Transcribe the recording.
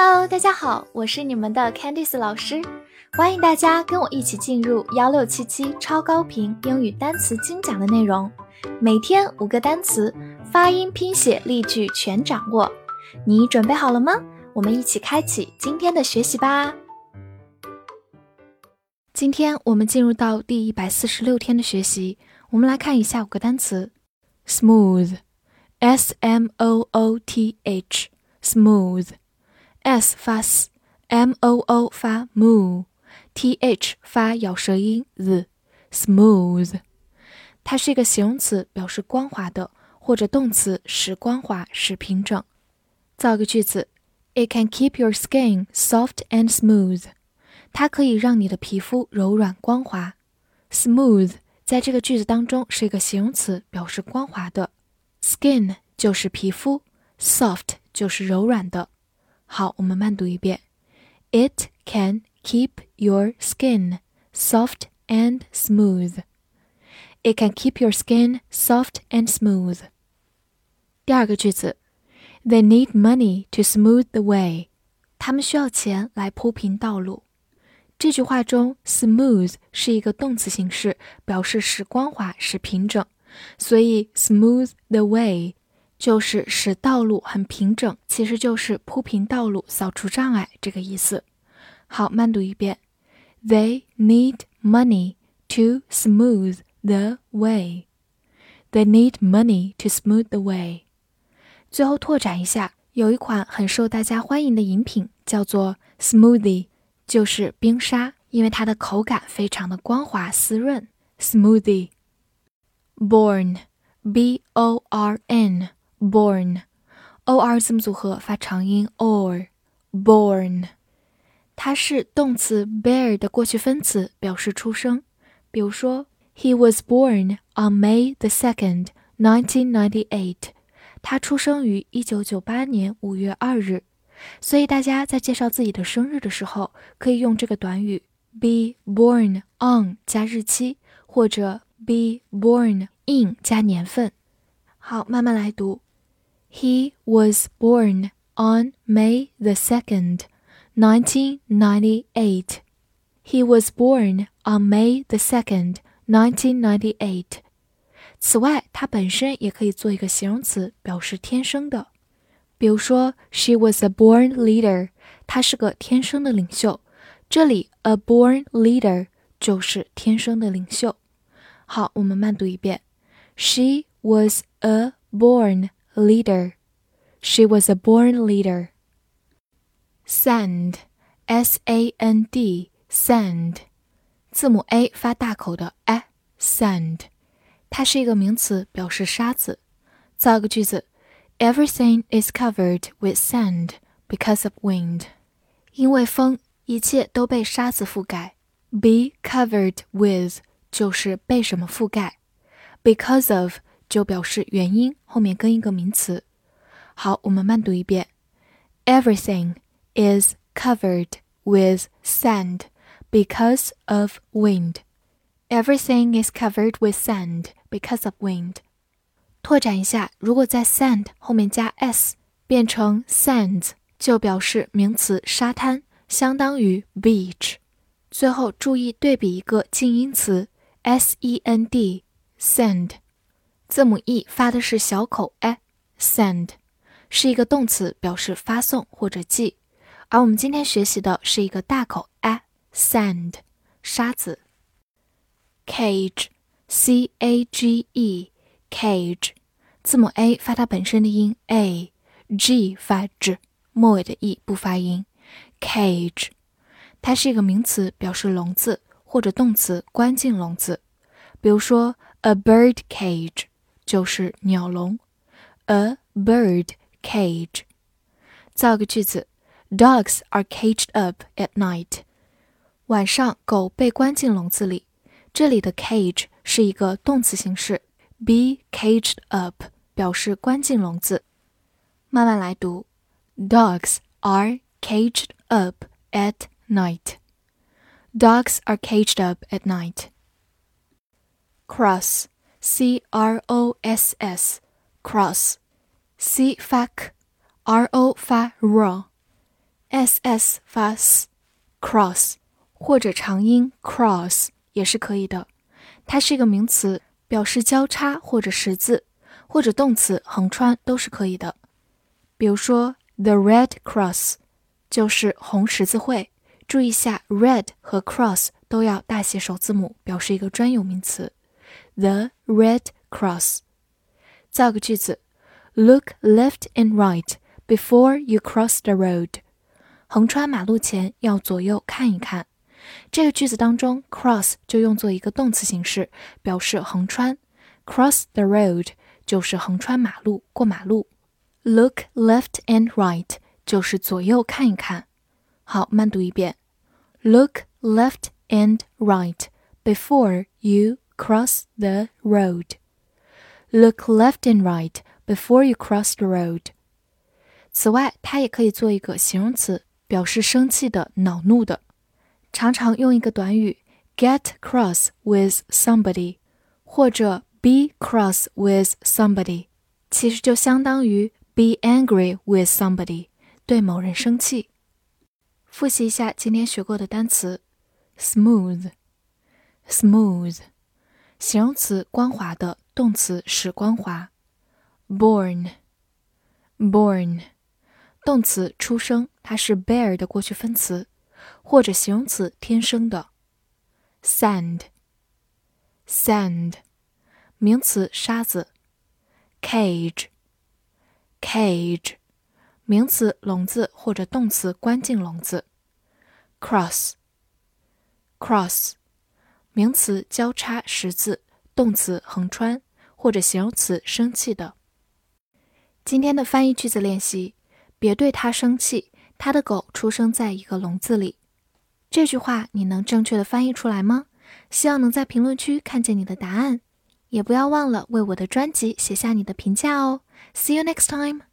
Hello，大家好，我是你们的 Candice 老师，欢迎大家跟我一起进入幺六七七超高频英语单词精讲的内容，每天五个单词，发音、拼写、例句全掌握，你准备好了吗？我们一起开启今天的学习吧。今天我们进入到第一百四十六天的学习，我们来看一下五个单词：smooth，s m o o t h，smooth。S 发 s，m o o 发 moo，t h 发咬舌音 z，smooth，它是一个形容词，表示光滑的，或者动词使光滑、使平整。造个句子：It can keep your skin soft and smooth。它可以让你的皮肤柔软光滑。smooth 在这个句子当中是一个形容词，表示光滑的。skin 就是皮肤，soft 就是柔软的。好，我们慢读一遍。It can keep your skin soft and smooth. It can keep your skin soft and smooth. 第二个句子，They need money to smooth the way. 他们需要钱来铺平道路。这句话中，smooth 是一个动词形式，表示使光滑、使平整，所以 smooth the way 就是使道路很平整，其实就是铺平道路、扫除障碍这个意思。好，慢读一遍。They need money to smooth the way. They need money to smooth the way. 最后拓展一下，有一款很受大家欢迎的饮品叫做 smoothie，就是冰沙，因为它的口感非常的光滑滋润。smoothie。born，b o r n。Born，o r 字母组合发长音 or，born，它是动词 bear 的过去分词，表示出生。比如说，He was born on May the second, nineteen ninety-eight。他出生于一九九八年五月二日。所以大家在介绍自己的生日的时候，可以用这个短语 be born on 加日期，或者 be born in 加年份。好，慢慢来读。He was born on May the 2nd, 1998. He was born on May the 2nd, 1998. 此外，它本身也可以做一个形容词，表示天生的。比如说，She was a born leader，她是个天生的领袖。这里，a born leader 就是天生的领袖。好，我们慢读一遍。She was a born leader. She was a born leader. Sand, S A N D, sand，字母 A 发大口的 a，sand，它是一个名词，表示沙子。造个句子：Everything is covered with sand because of wind。因为风，一切都被沙子覆盖。Be covered with 就是被什么覆盖，because of 就表示原因，后面跟一个名词。好，我们慢读一遍。Everything is covered with sand because of wind. Everything is covered with sand because of wind. 拓展一下，如果在 sand 后面加 s，变成 sands，就表示名词沙滩，相当于 beach。最后注意对比一个静音词 s e n d，sand。 字母 e 发的是小口 a，send 是一个动词，表示发送或者寄。而我们今天学习的是一个大口 a，sand 沙子。cage，c a g e，cage 字母 a 发它本身的音 a，g 发 z，末尾的 e 不发音。cage 它是一个名词，表示笼子或者动词关进笼子。比如说 a bird cage。就是鸟笼，a bird cage。造个句子：Dogs are caged up at night。晚上狗被关进笼子里。这里的 cage 是一个动词形式，be caged up 表示关进笼子。慢慢来读：Dogs are caged up at night. Dogs are caged up at night. Cross C r o s s，cross，c 发 k，r o 发 r，s s 发 s，cross 或者长音 cross 也是可以的。它是一个名词，表示交叉或者十字，或者动词横穿都是可以的。比如说，The Red Cross 就是红十字会。注意一下，red 和 cross 都要大写首字母，表示一个专有名词。The Red Cross。造个句子：Look left and right before you cross the road。横穿马路前要左右看一看。这个句子当中，cross 就用作一个动词形式，表示横穿。Cross the road 就是横穿马路，过马路。Look left and right 就是左右看一看。好，慢读一遍。Look left and right before you cross the road. Look left and right before you cross the road. 此外，它也可以做一个形容词，表示生气的、恼怒的。常常用一个短语 get cross with somebody，或者 be cross with somebody，其实就相当于 be angry with somebody，对某人生气。复习一下今天学过的单词：smooth，smooth， 形容词光滑的，动词使光滑。；born，born，动词出生，它是 bear 的过去分词，或者形容词天生的。；sand，sand，名词沙子。；cage，cage。名词笼子或者动词关进笼子，cross，cross，名词交叉十字，动词横穿或者形容词生气的。今天的翻译句子练习：别对他生气，他的狗出生在一个笼子里。这句话你能正确的翻译出来吗？希望能在评论区看见你的答案，也不要忘了为我的专辑写下你的评价哦。See you next time.